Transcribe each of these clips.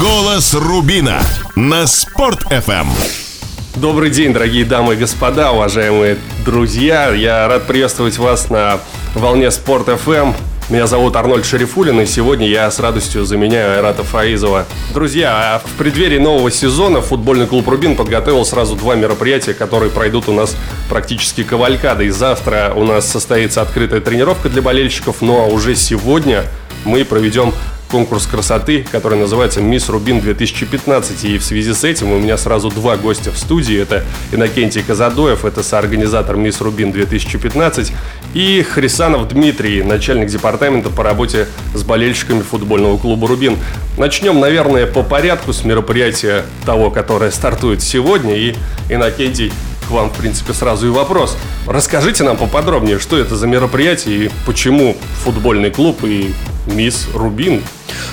Голос Рубина на Спорт FM. Добрый день, дорогие дамы и господа, уважаемые друзья. Я рад приветствовать вас на волне Спорт FM. Меня зовут Арнольд Шарифулин, и сегодня я с радостью заменяю Айрата Фаизова. Друзья, а в преддверии нового сезона футбольный клуб «Рубин» подготовил сразу два мероприятия, которые пройдут у нас практически кавалькадой. Завтра у нас состоится открытая тренировка для болельщиков, ну а уже сегодня мы проведем конкурс красоты, который называется «Мисс Рубин 2015». И в связи с этим у меня сразу два гостя в студии. Это Иннокентий Казадоев, это соорганизатор «Мисс Рубин 2015», и Хрисанов Дмитрий, начальник департамента по работе с болельщиками футбольного клуба «Рубин». Начнем, наверное, по порядку с мероприятия того, которое стартует сегодня. И Иннокентий, к вам, в принципе, сразу и вопрос. Расскажите нам поподробнее, что это за мероприятие и почему футбольный клуб и мисс Рубин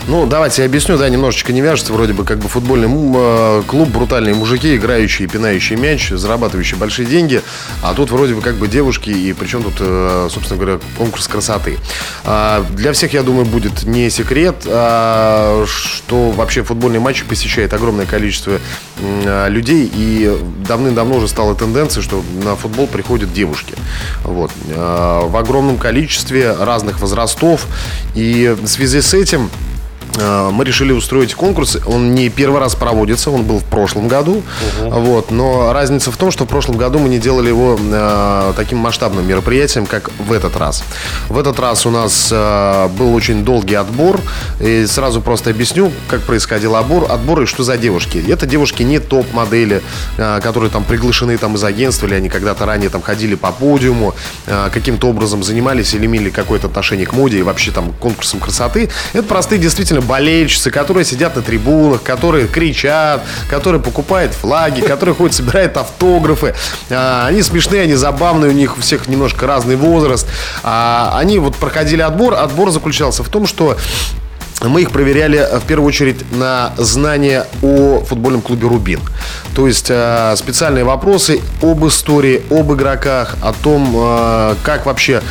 ну, давайте я объясню, да, немножечко не вяжется, вроде бы как бы футбольный э, клуб, брутальные мужики, играющие, пинающие мяч, зарабатывающие большие деньги, а тут вроде бы как бы девушки, и причем тут, э, собственно говоря, конкурс красоты. А, для всех, я думаю, будет не секрет, а, что вообще футбольный матч посещает огромное количество людей, и давным-давно уже стала тенденция, что на футбол приходят девушки. Вот. А, в огромном количестве разных возрастов, и в связи с этим Э, мы решили устроить конкурс. Он не первый раз проводится, он был в прошлом году. Угу. Вот, но разница в том, что в прошлом году мы не делали его э, таким масштабным мероприятием, как в этот раз. В этот раз у нас э, был очень долгий отбор. И сразу просто объясню, как происходил отбор. Отбор и что за девушки. Это девушки не топ-модели, э, которые там приглашены там из агентства, или они когда-то ранее там ходили по подиуму, э, каким-то образом занимались или имели какое-то отношение к моде и вообще там конкурсам красоты. Это простые действительно действительно болельщицы, которые сидят на трибунах, которые кричат, которые покупают флаги, которые ходят, собирают автографы. А, они смешные, они забавные, у них у всех немножко разный возраст. А, они вот проходили отбор. Отбор заключался в том, что мы их проверяли э, в первую очередь на знания о футбольном клубе «Рубин». То есть э, специальные вопросы об истории, об игроках, о том, э, как вообще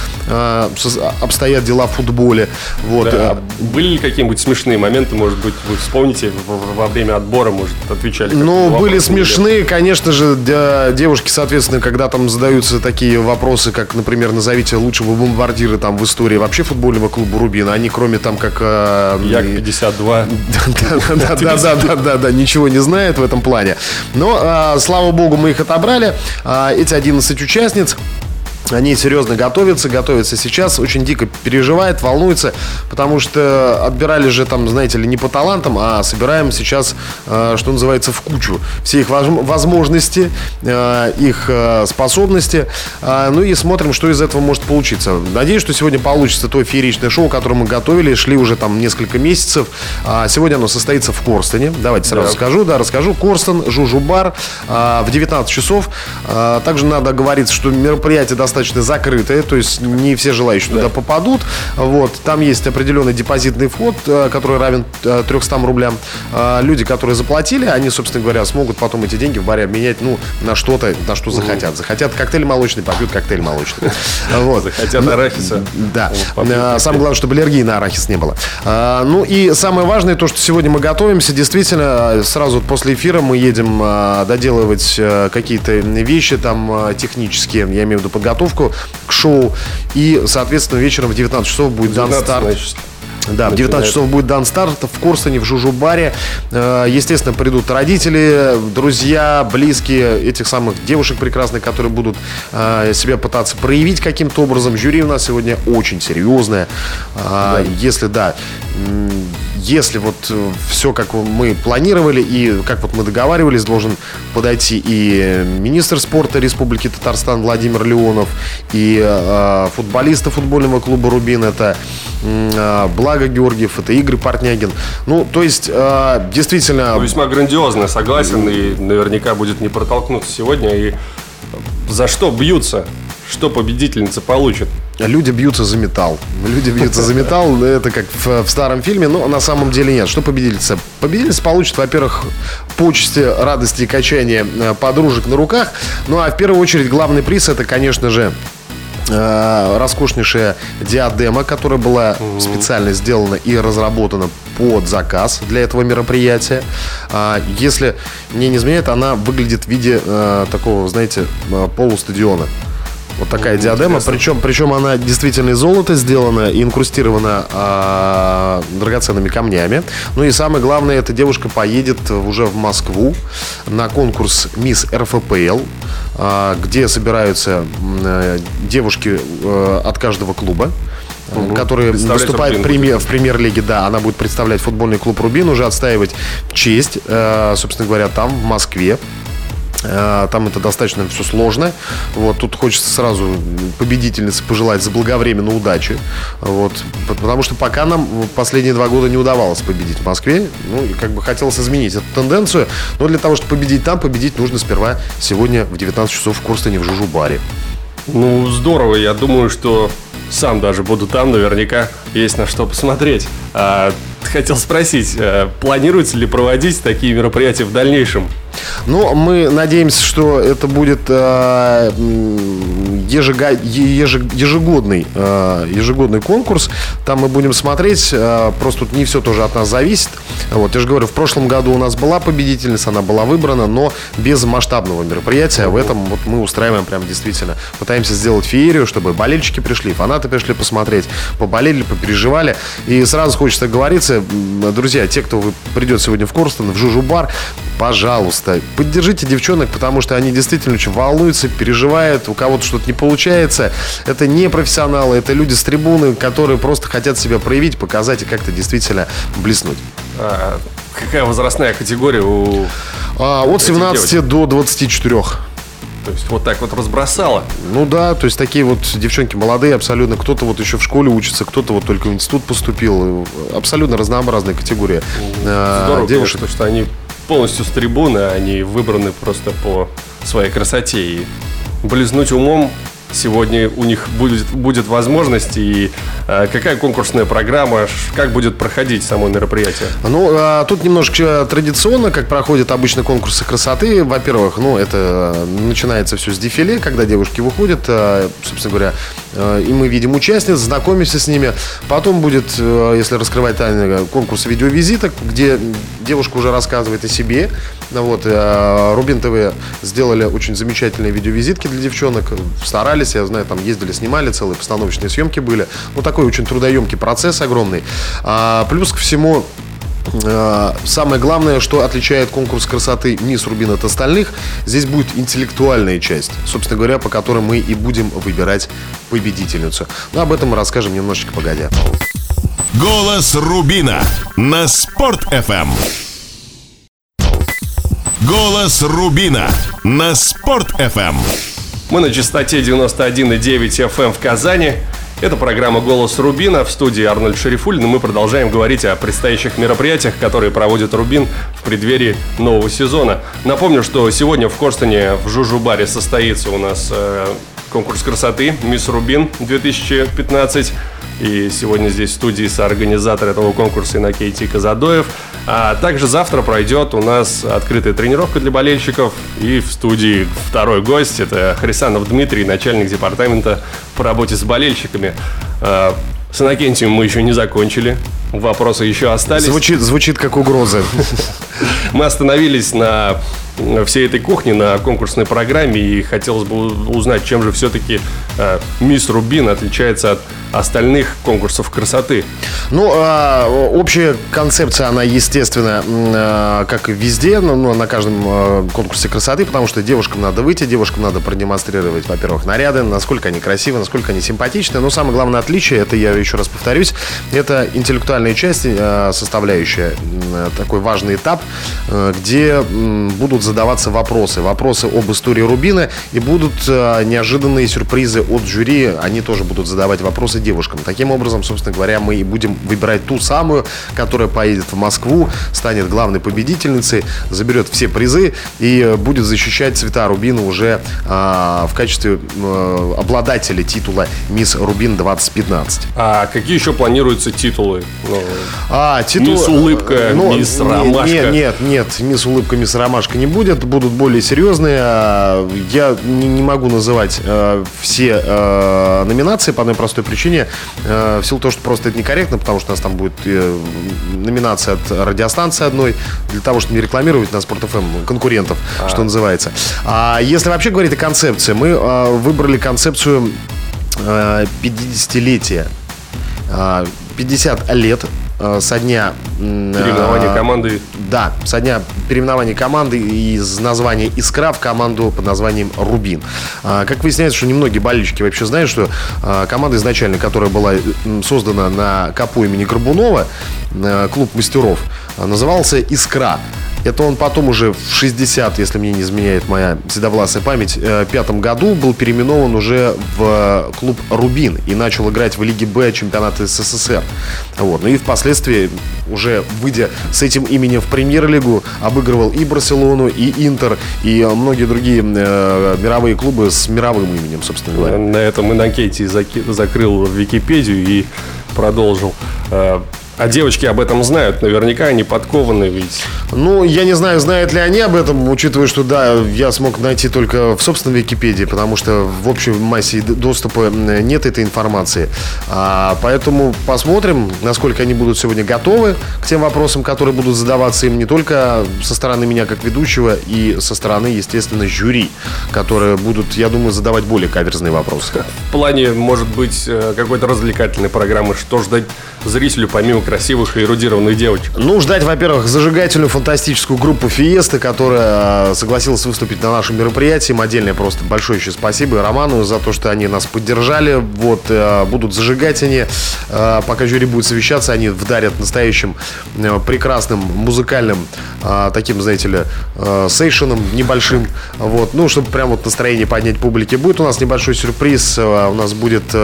обстоят дела в футболе. Вот. Да. Были ли какие-нибудь смешные моменты, может быть, вы вспомните во время отбора, может, отвечали? Ну, были смешные, конечно же, девушки, соответственно, когда там задаются такие вопросы, как, например, назовите лучшего бомбардира там в истории вообще футбольного клуба «Рубин», они, кроме там, как Як-52. Да-да-да, ничего не знает в этом плане. Но, а, слава богу, мы их отобрали. А, эти 11 участниц они серьезно готовятся, готовятся сейчас, очень дико переживает, волнуется, потому что отбирали же там, знаете ли, не по талантам, а собираем сейчас, э, что называется, в кучу все их возможности, э, их э, способности, ну и смотрим, что из этого может получиться. Надеюсь, что сегодня получится то фееричное шоу, которое мы готовили, шли уже там несколько месяцев. А сегодня оно состоится в Корстоне. Давайте сразу да. скажу, да, расскажу. Корстон, Жужу-бар в 19 часов. Также надо говорить, что мероприятие достаточно достаточно закрытая, то есть не все желающие да. туда попадут. Вот, там есть определенный депозитный вход, э, который равен 300 э, рублям. А, люди, которые заплатили, они, собственно говоря, смогут потом эти деньги в баре обменять, ну, на что-то, на что захотят. Захотят коктейль молочный, попьют коктейль молочный. Вот. Захотят ну, арахиса. Да. Самое главное, чтобы аллергии на арахис не было. Ну и самое важное, то, что сегодня мы готовимся, действительно, сразу после эфира мы едем доделывать э, какие-то вещи там технические, я имею в виду подготовку подготовку к шоу. И, соответственно, вечером в 19 часов будет дан старт. Значит. Да, в 19 часов будет дан старт в Корстоне, в Жужу-баре. Э, естественно, придут родители, друзья, близкие этих самых девушек прекрасных, которые будут э, себя пытаться проявить каким-то образом. Жюри у нас сегодня очень серьезное. А, да. Если, да, если вот э, все, как мы планировали и как вот мы договаривались, должен подойти и министр спорта Республики Татарстан Владимир Леонов, и э, футболисты футбольного клуба «Рубин», это э, Благо Георгиев, это Игорь Портнягин. Ну, то есть, э, действительно... Ну, весьма грандиозно, согласен, и наверняка будет не протолкнуться сегодня. И за что бьются? Что победительница получит? Люди бьются за металл. Люди бьются за металл. Это как в, в старом фильме, но на самом деле нет. Что победительница? Победительница получит, во-первых, почести, радости и качания э, подружек на руках. Ну а в первую очередь главный приз это, конечно же, э, роскошнейшая диадема, которая была специально сделана и разработана под заказ для этого мероприятия. А, если мне не изменяет, она выглядит в виде э, такого, знаете, полустадиона. Вот такая Ну, диадема, интересно. причем, причем она действительно из золота сделана и инкрустирована а, драгоценными камнями. Ну и самое главное, эта девушка поедет уже в Москву на конкурс Мисс РФПЛ, а, где собираются э, девушки э, от каждого клуба. э, Которые Представлять выступают в, премьер- в премьер-лиге, да, она будет представлять футбольный клуб Рубин, уже отстаивать честь, э, собственно говоря, там, в Москве. Э, Там это достаточно все сложно. Вот, тут хочется сразу победительнице пожелать заблаговременно удачи. Вот, потому что пока нам последние два года не удавалось победить в Москве. Ну, и как бы хотелось изменить эту тенденцию. Но для того, чтобы победить там, победить нужно сперва сегодня в 19 часов в Корстене в Жужу-баре. Ну, здорово. Я думаю, что сам даже буду там. Наверняка есть на что посмотреть. А, хотел спросить, э, планируется ли проводить такие мероприятия в дальнейшем? Ну, мы надеемся, что это будет э, ежега- ежегодный, э, ежегодный конкурс. Там мы будем смотреть. э, просто тут не все тоже от нас зависит. Вот, я же говорю, в прошлом году у нас была победительница, она была выбрана, но без масштабного мероприятия. В этом вот мы устраиваем прям действительно. Пытаемся сделать феерию, чтобы болельщики пришли, фанаты пришли посмотреть, поболели, попереживали. И сразу хочется говориться, друзья, те, кто придет сегодня в Корстон, в Жужу-бар, пожалуйста, поддержите девчонок, потому что они действительно очень волнуются, переживают, у кого-то что-то не получается. Это не профессионалы, это люди с трибуны, которые просто хотят себя проявить, показать и как-то действительно блеснуть. А, какая возрастная категория у... А, от Этих 17 до 24. То есть вот так вот разбросала? Ну да, то есть такие вот девчонки молодые абсолютно. Кто-то вот еще в школе учится, кто-то вот только в институт поступил. Абсолютно разнообразная категория. А, Здорово, девушек. конечно, что они полностью с трибуны, они выбраны просто по своей красоте. И близнуть умом сегодня у них будет, будет возможность. И э, какая конкурсная программа, как будет проходить само мероприятие? Ну, а, тут немножко традиционно, как проходят обычно конкурсы красоты. Во-первых, ну, это э, начинается все с дефиле, когда девушки выходят, э, собственно говоря, и мы видим участниц, знакомимся с ними. Потом будет, э, если раскрывать тайны, конкурс видеовизиток, где девушка уже рассказывает о себе. Ну, вот, э, Рубин ТВ сделали очень замечательные видеовизитки для девчонок, старались, я знаю, там ездили, снимали, целые постановочные съемки были. Ну, такой очень трудоемкий процесс огромный. А, плюс ко всему, Э, Самое главное, что отличает конкурс красоты Мисс Рубин от остальных, здесь будет интеллектуальная часть, собственно говоря, по которой мы и будем выбирать победительницу. Но об этом мы расскажем немножечко погодя. Голос Рубина на Спорт FM. Голос Рубина на Спорт FM. Мы на частоте 91,9 FM в Казани. Это программа «Голос Рубина» в студии Арнольд Шерифулин. И мы продолжаем говорить о предстоящих мероприятиях, которые проводит Рубин в преддверии нового сезона. Напомню, что сегодня в Корстоне в Жужу-баре состоится у нас э, конкурс красоты «Мисс Рубин 2015». И сегодня здесь в студии соорганизатор этого конкурса Иннокентий Казадоев. А также завтра пройдет у нас открытая тренировка для болельщиков. И в студии второй гость. Это Хрисанов Дмитрий, начальник департамента по работе с болельщиками. А, С Иннокентием мы еще не закончили. Вопросы еще остались. Звучит, звучит как угроза. Мы остановились на э, всей этой кухне, на конкурсной программе, и хотелось бы узнать, чем же все-таки э, мисс Рубин отличается от остальных конкурсов красоты. Ну, а, общая концепция, она, естественно, а, как и везде, ну, на каждом а, конкурсе красоты, потому что девушкам надо выйти, девушкам надо продемонстрировать, во-первых, наряды, насколько они красивы, насколько они симпатичны. Но самое главное отличие, это я еще раз повторюсь, это интеллектуальная часть, а, составляющая м, такой важный этап, э, где будут задаваться вопросы. Вопросы об истории Рубина и будут неожиданные сюрпризы от жюри. Они тоже будут задавать вопросы девушкам. Таким образом, собственно говоря, мы и будем выбирать ту самую, которая поедет в Москву, станет главной победительницей, заберет все призы и э, будет защищать цвета Рубина уже а, в качестве э, обладателя титула Мисс Рубин 2015. А какие еще планируются титулы? Ну, А, титул... Мисс Улыбка, Ну, мисс Ромашка. Не, Нет, нет, мисс улыбка, мисс ромашка не будет, будут более серьезные. А, я не, не могу называть э, все э, номинации по одной простой причине. Э, в силу того, что просто это некорректно, потому что у нас там будет э, номинация от радиостанции одной, для того, чтобы не рекламировать на Спорт ФМ конкурентов, а. что называется. А если вообще говорить о концепции, мы э, выбрали концепцию э, 50-летия. 50 лет Э, со дня... Переименования команды. Да, со дня переименования команды из названия «Искра» в команду под названием «Рубин». А, как выясняется, что немногие болельщики вообще знают, что а, команда изначально, которая была создана на капу имени Горбунова, э, клуб мастеров, назывался «Искра». Это он потом уже в 60, если мне не изменяет моя седовласая память, в э, пятом году был переименован уже в клуб «Рубин» и начал играть в Лиге Б чемпионата СССР. Вот. Ну и впоследствии, уже выйдя с этим именем в премьер-лигу, обыгрывал и Барселону, и Интер, и многие другие э, мировые клубы с мировым именем, собственно говоря. На этом Иннокентий закрыл Википедию и продолжил. А девочки об этом знают, наверняка они подкованы ведь. Ну, я не знаю, знают ли они об этом, учитывая, что да, я смог найти только в собственной Википедии, потому что в общей массе доступа нет этой информации. А, поэтому посмотрим, насколько они будут сегодня готовы к тем вопросам, которые будут задаваться им не только со стороны меня как ведущего и со стороны, естественно, жюри, которые будут, я думаю, задавать более каверзные вопросы. В плане, может быть, э, какой-то развлекательной программы, что ждать зрителю помимо красивых и эрудированных девочек? Ну, ждать, во-первых, зажигательную фантастическую группу Фиесты, которая а, согласилась выступить на нашем мероприятии. Им отдельное просто большое еще спасибо и Роману за то, что они нас поддержали. Вот, а, будут зажигать они. А, пока жюри будет совещаться, они вдарят настоящим прекрасным музыкальным таким, знаете ли, сейшеном небольшим. Вот, ну, чтобы прям вот настроение поднять публике. Будет у нас небольшой сюрприз. У нас будет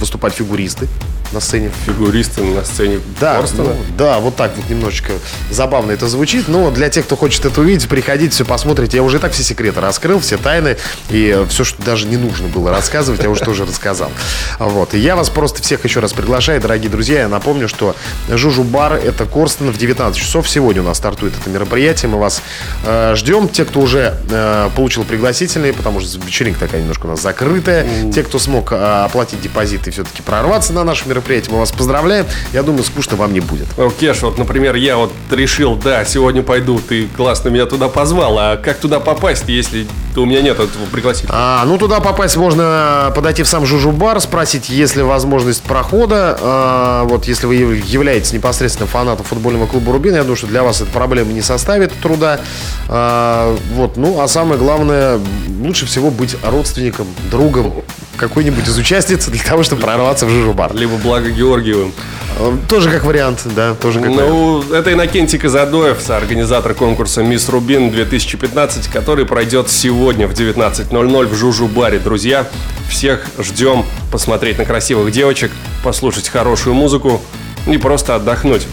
выступать фигуристы на сцене. Фигуристы на сцене да, Корстона? Ну, да, вот так вот немножечко забавно это звучит. Но для тех, кто хочет это увидеть, приходите, все посмотрите. Я уже и так все секреты раскрыл, все тайны. И все, что даже не нужно было рассказывать, я уже тоже рассказал. Вот. И я вас просто всех еще раз приглашаю, дорогие друзья. Я напомню, что Жужу Бар – это Корстон в 19 часов. Сегодня у нас стартует это мероприятие. Мы вас э, ждем. Те, кто уже э, получил пригласительные, потому что вечеринка такая немножко у нас закрытая. Те, кто смог э, оплатить депозит и все-таки прорваться на наше мероприятие, мероприятие. Мы вас поздравляем. Я думаю, скучно вам не будет. Ну, Кеш, вот, например, я вот решил, да, сегодня пойду, ты классно меня туда позвал, а как туда попасть, если у меня нет этого пригласительного? А, ну, туда попасть можно подойти в сам Жужу-бар, спросить, есть ли возможность прохода. А, вот, если вы являетесь непосредственно фанатом футбольного клуба «Рубин», я думаю, что для вас эта проблема не составит труда. А, вот, ну, а самое главное, лучше всего быть родственником, другом какой-нибудь из участниц для того, чтобы прорваться в Жужу-бар. Либо Благо Георгиевым. Э, тоже как вариант, да, тоже как ну, вариант. это Иннокентий Казадоев, организатор конкурса «Мисс Рубин 2015», который пройдет сегодня в 19.00 в Жужу-баре. Друзья, всех ждем посмотреть на красивых девочек, послушать хорошую музыку и просто отдохнуть.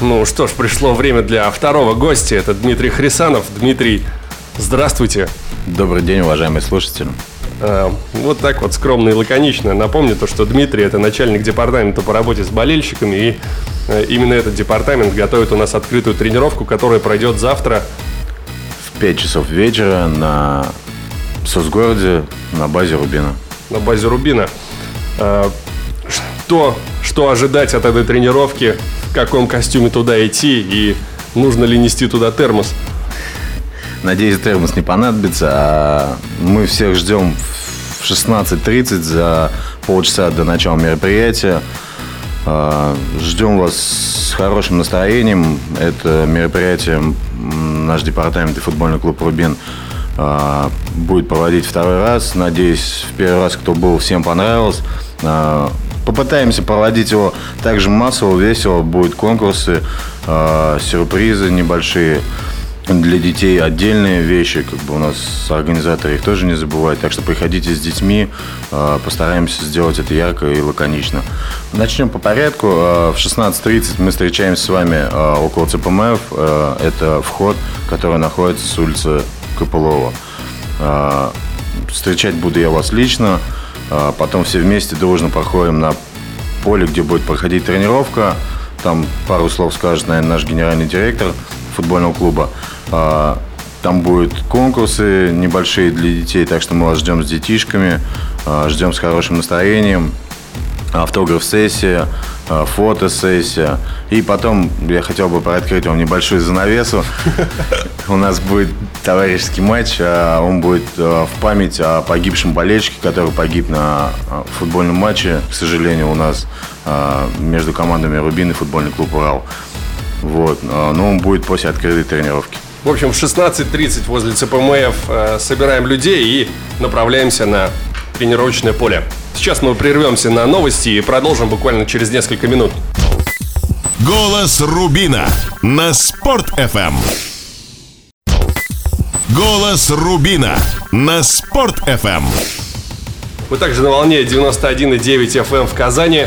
Ну что ж, пришло время для второго гостя. Это Дмитрий Хрисанов. Дмитрий, здравствуйте. Добрый день, уважаемые слушатели. Э, вот так вот скромно и лаконично. Напомню то, что Дмитрий это начальник департамента по работе с болельщиками. И э, именно этот департамент готовит у нас открытую тренировку, которая пройдет завтра. В 5 часов вечера на Сосгороде на базе Рубина. На базе Рубина. Э, что, что ожидать от этой тренировки? В каком костюме туда идти? И нужно ли нести туда термос? Надеюсь, термос не понадобится. А мы всех ждем в 16.30 за полчаса до начала мероприятия. А, ждем вас с хорошим настроением. Это мероприятие наш департамент и футбольный клуб «Рубин» а, будет проводить второй раз. Надеюсь, в первый раз, кто был, всем понравилось. Попытаемся проводить его также массово, весело. Будут конкурсы, сюрпризы небольшие для детей отдельные вещи, как бы у нас организаторы их тоже не забывают. Так что приходите с детьми, а, постараемся сделать это ярко и лаконично. Начнем по порядку. А, в 16.30 мы встречаемся с вами а, около ЦПМФ. Это вход, который находится с улицы Копылова. Встречать буду я вас лично. Потом все вместе дружно проходим на поле, где будет проходить тренировка. там пару слов скажет, наверное, наш генеральный директор футбольного клуба. А, там будут конкурсы небольшие для детей, так что мы вас ждем с детишками, а, ждем с хорошим настроением автограф-сессия, э, фотосессия. И потом я хотел бы приоткрыть вам небольшую занавесу. У нас будет товарищеский матч, а он будет в память о погибшем болельщике, который погиб на футбольном матче, к сожалению, у нас между командами Рубин и футбольный клуб Урал. Вот. Но он будет после открытой тренировки. В общем, в 16.30 возле ЦПМФ собираем людей и направляемся на тренировочное поле. Сейчас мы прервемся на новости и продолжим буквально через несколько минут. Голос Рубина на спорт FM. Голос Рубина на спорт FM. Мы также на волне 91,9 FM в Казани,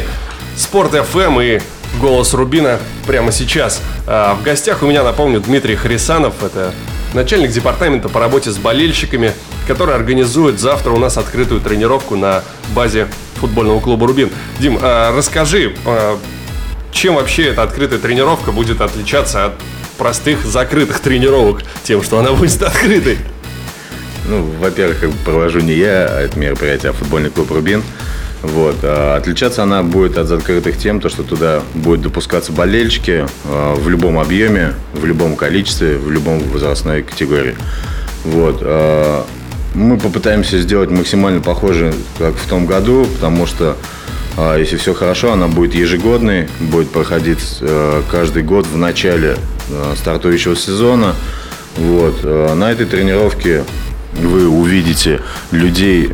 Спорт FM и Голос Рубина прямо сейчас. А в гостях у меня, напомню, Дмитрий Харисанов. Это начальник департамента по работе с болельщиками, который организует завтра у нас открытую тренировку на базе футбольного клуба «Рубин». Дим, а расскажи, а, чем вообще эта открытая тренировка будет отличаться от простых закрытых тренировок тем, что она будет открытой? Ну, во-первых, провожу не я, это мероприятие, а футбольный клуб «Рубин». Вот. А отличаться она будет от закрытых тем, то, что туда будут допускаться болельщики а, в любом объеме, в любом количестве, в любом возрастной категории. Вот. А, мы попытаемся сделать максимально похоже, как в том году, потому что если все хорошо, она будет ежегодной, будет проходить каждый год в начале стартующего сезона. Вот. На этой тренировке вы увидите людей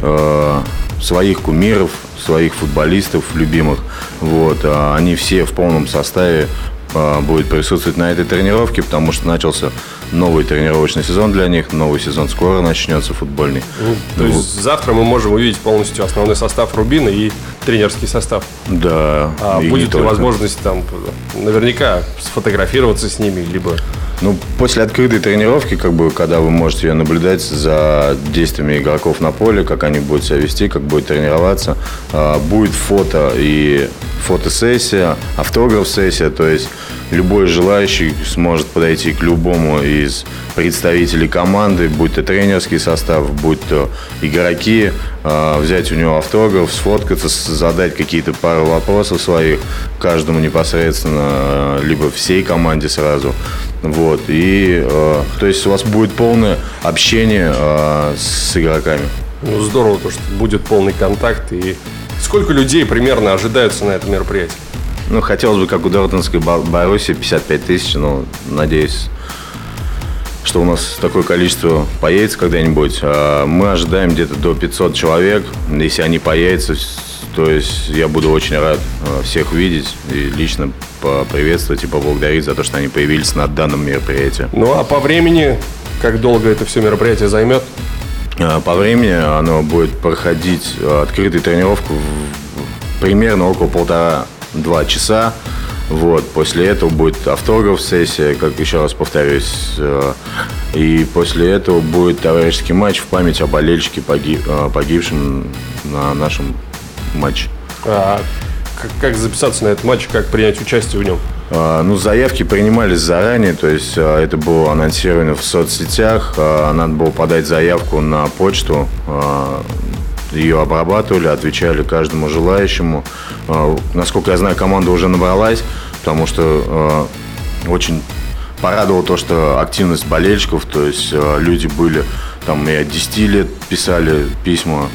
своих кумиров, своих футболистов любимых. Вот, а они все в полном составе а, будут присутствовать на этой тренировке, потому что начался новый тренировочный сезон для них, новый сезон скоро начнется футбольный. Ну, то есть завтра мы можем увидеть полностью основной состав Рубина и тренерский состав. Да. А будет ли возможность там наверняка сфотографироваться с ними, либо ну, после открытой тренировки, как бы, когда вы можете ее наблюдать за действиями игроков на поле, как они будут себя вести, как будет тренироваться, а, будет фото и фотосессия, автограф-сессия, то есть любой желающий сможет подойти к любому из представителей команды, будь то тренерский состав, будь то игроки, взять у него автограф, сфоткаться, задать какие-то пару вопросов своих каждому непосредственно, а, либо всей команде сразу. Вот. И э, то есть у вас будет полное общение э, с игроками. Ну, здорово, то, что будет полный контакт. И сколько людей примерно ожидаются на этом мероприятии? Ну, хотелось бы, как у Дортонской Боруссии, 55 тысяч, но надеюсь, что у нас такое количество появится когда-нибудь. А мы ожидаем где-то до 500 человек. Если они появятся, то есть я буду очень рад э, всех увидеть и лично поприветствовать и поблагодарить за то, что они появились на данном мероприятии. Ну а по времени, как долго это все мероприятие займет? Э, по времени оно будет проходить открытую тренировку примерно около полтора-два часа. Вот, после этого будет автограф-сессия, как еще раз повторюсь. И после этого будет товарищеский матч в память о болельщике, погиб, погибшем на нашем матч. А как, как записаться на этот матч, как принять участие в нем? А, ну, заявки принимались заранее, то есть а, это было анонсировано в соцсетях. А, надо было подать заявку на почту. Ее обрабатывали, отвечали каждому желающему. А, насколько я знаю, команда уже набралась, потому что а, очень порадовало то, что активность болельщиков, то есть а, люди были там и от 10 лет писали письма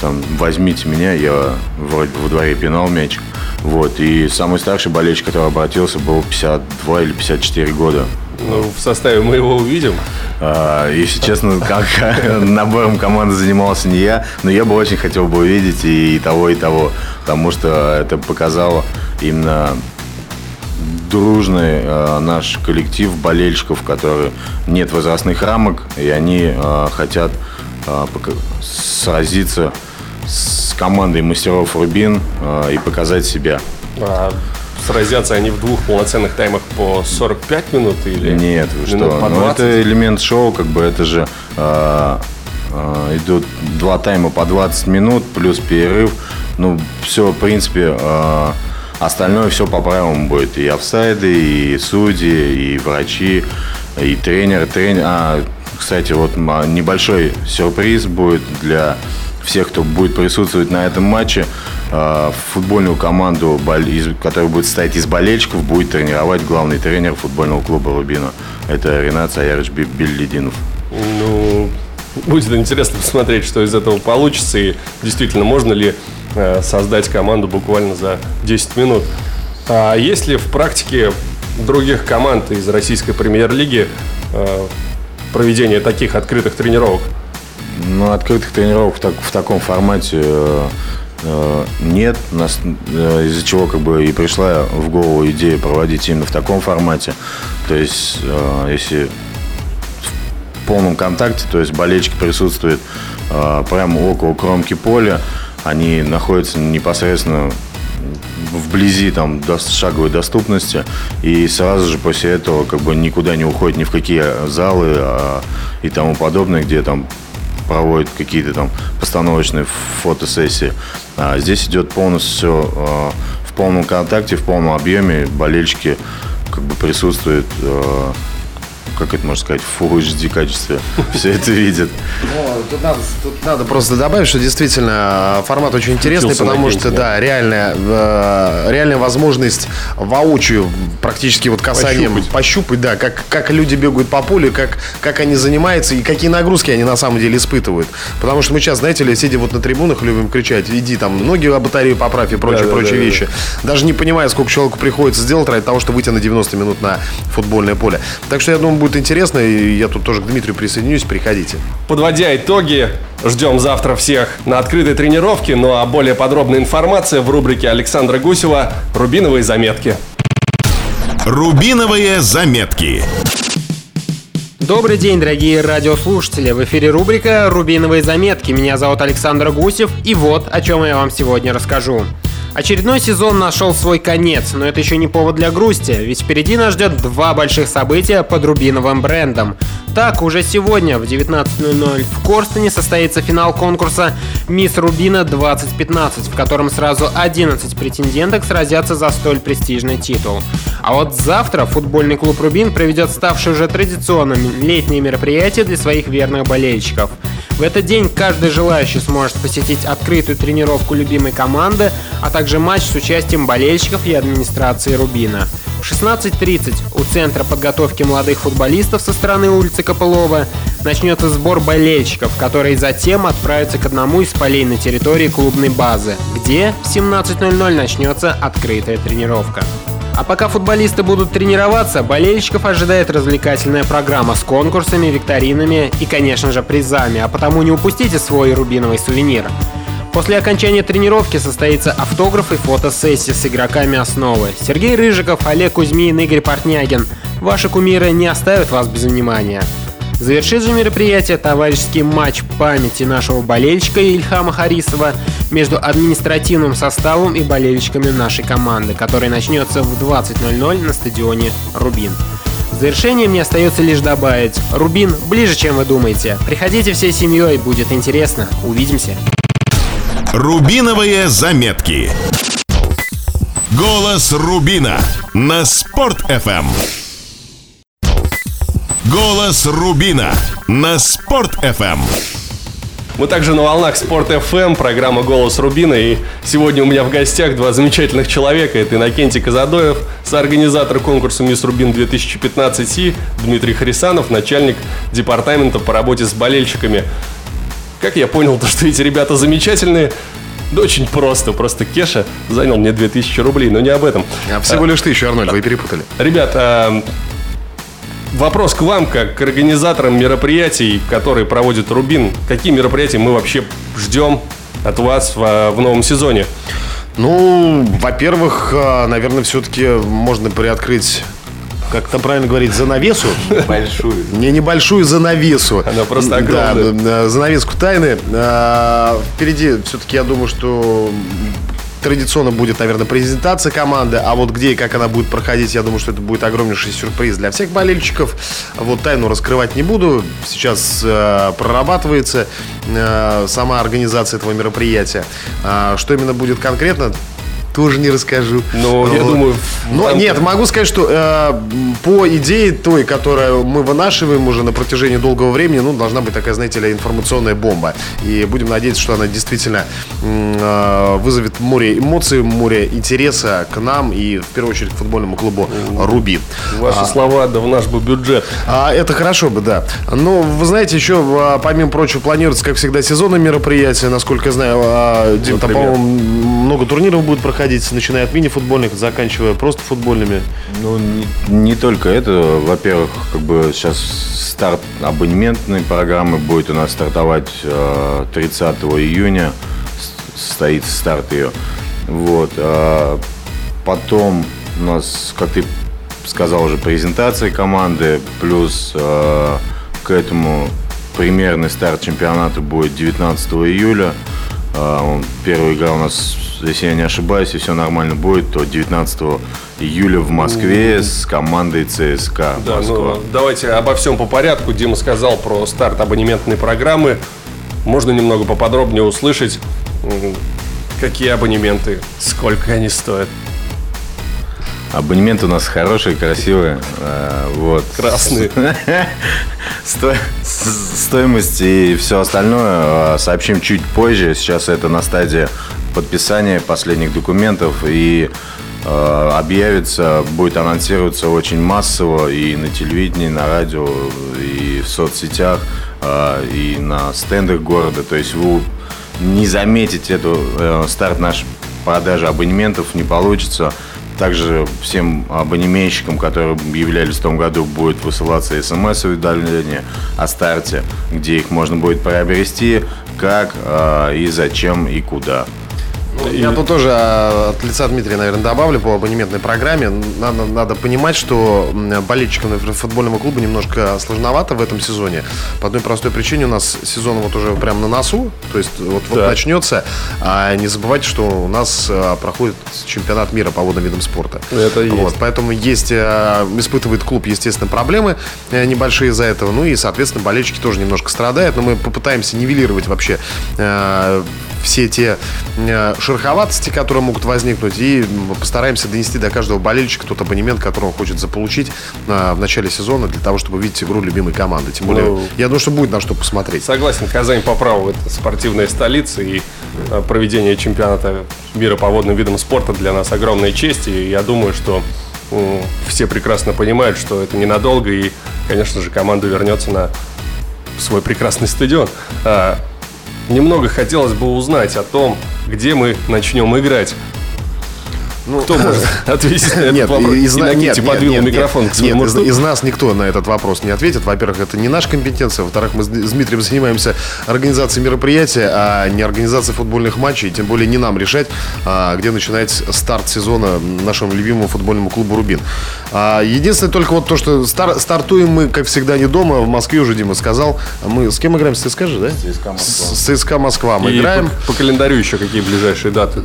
там, возьмите меня, я вроде бы во дворе пинал мяч. Вот, и самый старший болельщик, который обратился, был 52 или 54 года. Ну, в составе мы его увидим. А, если честно, как набором команды занимался не я, но я бы очень хотел бы увидеть и того, и того, потому что это показало именно дружный э, наш коллектив болельщиков, которые нет возрастных рамок, и они э, хотят э, сразиться с командой мастеров Рубин э, и показать себя. А, сразятся они в двух полноценных таймах по 45 минут или Нет, вы что? По ну, это элемент шоу, как бы это же э, э, идут два тайма по 20 минут плюс перерыв. Ну, все, в принципе, э, Остальное все по правилам будет. И офсайды, и судьи, и врачи, и тренер. тренер. А, кстати, вот небольшой сюрприз будет для всех, кто будет присутствовать на этом матче. А, футбольную команду, которая будет состоять из болельщиков, будет тренировать главный тренер футбольного клуба «Рубина». Это Ренат Саярович Бельдинов. Ну, будет интересно посмотреть, что из этого получится. И действительно, можно ли э, создать команду буквально за 10 минут. А есть ли в практике других команд из российской премьер-лиги э, проведение таких открытых тренировок? Ну, открытых тренировок в, так, в таком формате э, э, нет, нас, э, из-за чего как бы и пришла в голову идея проводить именно в таком формате. То есть, э, если в полном контакте, то есть болельщики присутствуют э, прямо около кромки поля, они находятся непосредственно вблизи там шаговой доступности и сразу же после этого как бы никуда не уходят ни в какие залы а, и тому подобное, где там проводят какие-то там постановочные фотосессии. А здесь идет полностью все а, в полном контакте, в полном объеме. Болельщики как бы присутствуют а, как это можно сказать, в Full HD качестве все это видят. Ну, тут, надо, тут надо просто добавить, что действительно формат очень интересный, Учился потому что, да, реальная, э, реальная возможность воочию, практически вот касанием пощупать, пощупать да, как, как люди бегают по полю, как, как они занимаются и какие нагрузки они на самом деле испытывают. Потому что мы сейчас, знаете ли, сидя вот на трибунах, любим кричать, иди там ноги о батарею поправь и прочие, да, прочие да, вещи. Да. Даже не понимая, сколько человеку приходится сделать ради того, чтобы выйти на 90 минут на футбольное поле. Так что я думаю, будет интересно, и я тут тоже к Дмитрию присоединюсь, приходите. Подводя итоги, ждем завтра всех на открытой тренировке, ну а более подробная информация в рубрике Александра Гусева «Рубиновые заметки». Рубиновые заметки. Добрый день, дорогие радиослушатели! В эфире рубрика «Рубиновые заметки». Меня зовут Александр Гусев, и вот о чем я вам сегодня расскажу. Очередной сезон нашел свой конец, но это еще не повод для грусти, ведь впереди нас ждет два больших события под рубиновым брендом. Так, уже сегодня в 19.00 в Корстене состоится финал конкурса «Мисс Рубина 2015», в котором сразу 11 претенденток сразятся за столь престижный титул. А вот завтра футбольный клуб «Рубин» проведет ставшее уже традиционным летнее мероприятие для своих верных болельщиков. В этот день каждый желающий сможет посетить открытую тренировку любимой команды, а также матч с участием болельщиков и администрации «Рубина». В 16.30 у Центра подготовки молодых футболистов со стороны улицы Копылова начнется сбор болельщиков, которые затем отправятся к одному из полей на территории клубной базы, где в 17.00 начнется открытая тренировка. А пока футболисты будут тренироваться, болельщиков ожидает развлекательная программа с конкурсами, викторинами и, конечно же, призами, а потому не упустите свой рубиновый сувенир. После окончания тренировки состоится автограф и фотосессия с игроками основы. Сергей Рыжиков, Олег Кузьмин, Игорь Портнягин. Ваши кумиры не оставят вас без внимания. Завершит же мероприятие товарищеский матч памяти нашего болельщика Ильхама Харисова между административным составом и болельщиками нашей команды, который начнется в 20.00 на стадионе «Рубин». В завершение мне остается лишь добавить, Рубин ближе, чем вы думаете. Приходите всей семьей, будет интересно. Увидимся. Рубиновые заметки. Голос Рубина на Спорт FM. Голос Рубина на Спорт FM. Мы также на волнах Спорт FM, программа «Голос Рубина». И сегодня у меня в гостях два замечательных человека. Это Иннокентий Казадоев, соорганизатор конкурса «Мисс Рубин 2015» и Дмитрий Харисанов, начальник департамента по работе с болельщиками. Как я понял, то, что эти ребята замечательные, да очень просто. Просто Кеша занял мне 2000 рублей, но не об этом. А всего лишь тысячу, Арнольд, вы перепутали. Ребят, а, вопрос к вам, как к организаторам мероприятий, которые проводит Рубин. Какие мероприятия мы вообще ждем от вас в, в новом сезоне? Ну, во-первых, а, наверное, все-таки можно приоткрыть как там правильно говорить, занавесу. Большую. Не небольшую занавесу. Она просто огромная. Да, занавеску тайны. А, впереди все-таки, я думаю, что традиционно будет, наверное, презентация команды, а вот где и как она будет проходить, я думаю, что это будет огромнейший сюрприз для всех болельщиков. Вот тайну раскрывать не буду. Сейчас э, прорабатывается э, сама организация этого мероприятия. А, что именно будет конкретно, тоже не расскажу. Ну, я Вот. думаю, Ну, там- нет, могу сказать, что э, по идее той, которую мы вынашиваем уже на протяжении долгого времени, ну, должна быть такая, знаете ли, информационная бомба. И будем надеяться, что она действительно э, вызовет море эмоций, море интереса к нам и, в первую очередь, к футбольному клубу «Рубин». Ваши слова, да в наш бы бюджет. А, это хорошо бы, да. Ну, вы знаете, еще, а, помимо прочего, планируется, как всегда, сезонные мероприятия. Насколько я знаю, а, Дим, там, по-моему, много турниров будет проходить, начиная от мини-футбольных, заканчивая просто футбольными. Ну, не, не только это. Во-первых, как бы сейчас старт абонементной программы будет у нас стартовать э, 30 июня. С- Состоится старт ее. Вот. а потом у нас, как ты сказал уже, презентация команды. Плюс э, к этому примерный старт чемпионата будет 19 июля. Он- Первая игра у нас, если я не ошибаюсь, и все нормально будет, то 19 июля в Москве с командой ЦСКА. Да, Москва. ну давайте обо всем по порядку. Дима сказал про старт абонементной программы. Можно немного поподробнее услышать, какие абонементы, сколько они стоят. Абонемент у нас хороший, красивый. э, Вот. Красный. Стоимость и все остальное э, сообщим чуть позже. Сейчас это на стадии подписания последних документов и э, объявится, будет анонсироваться очень массово и на телевидении, и на радио, и в соцсетях, и на стендах города. То есть вы не заметить эту старт нашей продажи абонементов не получится. Также всем абонементщикам, которые являлись в том году, будет высылаться смс-уведомление о старте, где их можно будет приобрести, как, э, и зачем, и куда. Я тут тоже а, от лица Дмитрия, наверное, добавлю по абонементной программе. Надо, надо понимать, что болельщикам футбольного клуба немножко сложновато в этом сезоне. По одной простой причине у нас сезон вот уже прям на носу. То есть вот, вот Да. начнется. А не забывайте, что у нас а, проходит чемпионат мира по водным видам спорта. Это есть. Вот, поэтому есть, а, испытывает клуб, естественно, проблемы э, небольшие из-за этого. Ну и, соответственно, болельщики тоже немножко страдают. Но мы попытаемся нивелировать вообще э, все те э, шероховатости, которые могут возникнуть, и постараемся донести до каждого болельщика тот абонемент, который он хочет заполучить э, в начале сезона для того, чтобы видеть игру любимой команды. Тем более, Ну, я думаю, что будет на что посмотреть. Согласен, Казань по праву это спортивная столица и э, проведение чемпионата мира по водным видам спорта для нас огромная честь. И я думаю, что все прекрасно понимают, что это ненадолго, и, конечно же, команда вернется на свой прекрасный стадион. Немного хотелось бы узнать о том, где мы начнем играть. Ну, Кто может ответить на этот Нет, вопрос? из, Иннокентий нет, нет, подвинул нет, микрофон нет, к своему нет, из, нас никто на этот вопрос не ответит. Во-первых, это не наша компетенция. Во-вторых, мы с с Дмитрием занимаемся организацией мероприятия, а не организацией футбольных матчей. Тем более не нам решать, а, где начинать старт сезона нашему любимому футбольному клубу «Рубин». А, Единственное только вот то, что стар- стартуем мы, как всегда, не дома. В Москве уже Дима сказал. Мы с кем играем? С ЦСКА же, да? ЦСКА Москва. С ЦСКА Москва мы И играем. по, по календарю еще какие ближайшие даты?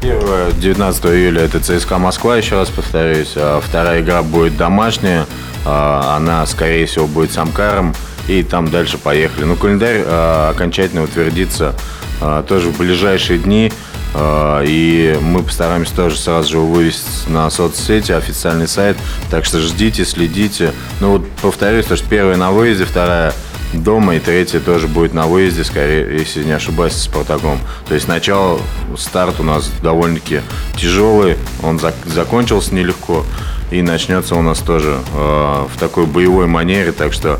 Первая 19 июля это ЦСКА Москва, еще раз повторюсь. А вторая игра будет домашняя. А, Она, скорее всего, будет с Амкаром. И там дальше поехали. Ну, календарь а, окончательно утвердится а, тоже в ближайшие дни. А, И мы постараемся тоже сразу же вывести на соцсети, официальный сайт. Так что ждите, следите. Ну вот повторюсь, то, что первая на выезде, вторая дома, и третья тоже будет на выезде, скорее, если не ошибаюсь, с Спартаком. То есть начало, старт у нас довольно-таки тяжелый, он зак- закончился нелегко, и начнется у нас тоже э, в такой боевой манере, так что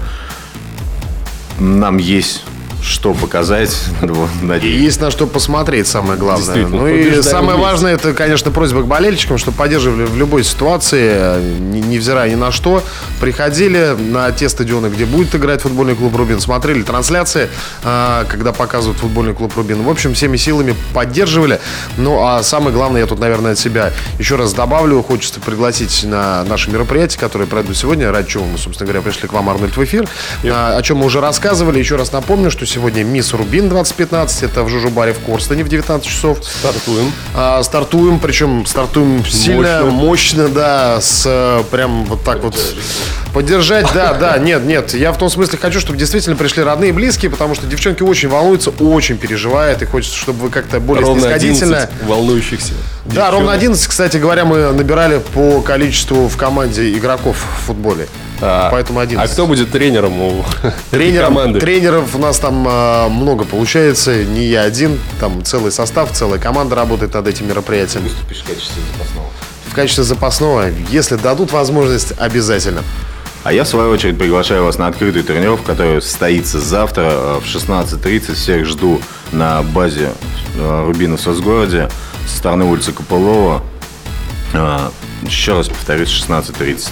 нам есть что показать, есть на что посмотреть, самое главное. Ну и самое важное, это, конечно, просьба к болельщикам, чтобы поддерживали в любой ситуации, не- невзирая ни на что. Приходили на те стадионы, где будет играть футбольный клуб «Рубин», смотрели трансляции, а, когда показывают футбольный клуб «Рубин». В общем, всеми силами поддерживали. Ну, а самое главное, я тут, наверное, от себя еще раз добавлю, хочется пригласить на наше мероприятие, которое пройдут сегодня, ради чего мы, собственно говоря, пришли к вам, Арнольд, в эфир, а, о чем мы уже рассказывали. Еще раз напомню, что сегодня Мисс Рубин 2015. Это в Жужубаре в Корстене в 19 часов. Стартуем. А, стартуем, причем стартуем сильно, Мощно. мощно, да, с э, прям вот так вот поддержать, да, да, нет, нет, я в том смысле хочу, чтобы действительно пришли родные и близкие, потому что девчонки очень волнуются, очень переживают, и хочется, чтобы вы как-то более Ровно снисходительно. 11 волнующихся. Да, девчонок. ровно 11, кстати говоря, мы набирали по количеству в команде игроков в футболе. А, Поэтому 11. А кто будет тренером у этой Тренеров, команды? тренеров у нас там а, много получается, не я один, там целый состав, целая команда работает над этим мероприятием. Выступишь в качестве запасного. В качестве запасного, если дадут возможность, обязательно. А я, в свою очередь, приглашаю вас на открытую тренировку, которая состоится завтра э, в 16.30. Всех жду на базе э, Рубина в соцгороде со стороны улицы Копылова. Э, Еще раз повторюсь, 16.30.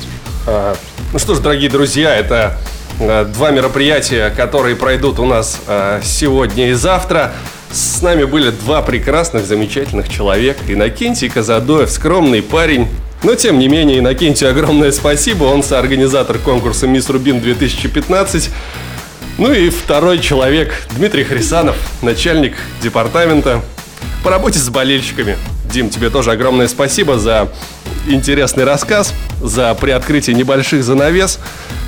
А, Ну что ж, дорогие друзья, это э, два мероприятия, которые пройдут у нас э, сегодня и завтра. С нами были два прекрасных, замечательных человека. Иннокентий Казадоев, скромный парень. Но, тем не менее, Иннокентию огромное спасибо. Он соорганизатор конкурса «Мисс Рубин 2015». Ну и второй человек, Дмитрий Хрисанов, начальник департамента по работе с болельщиками. Дим, тебе тоже огромное спасибо за интересный рассказ, за приоткрытие небольших занавес.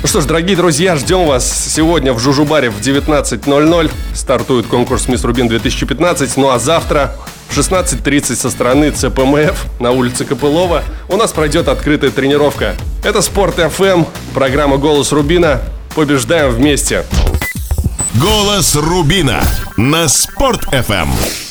Ну что ж, дорогие друзья, ждем вас сегодня в Жужубаре в 19.00. Стартует конкурс «Мисс Рубин 2015». Ну а завтра в 16.30 со стороны ЦПМФ на улице Копылова у нас пройдет открытая тренировка. Это Спорт FM, программа «Голос Рубина». Побеждаем вместе! Голос Рубина на Спорт FM.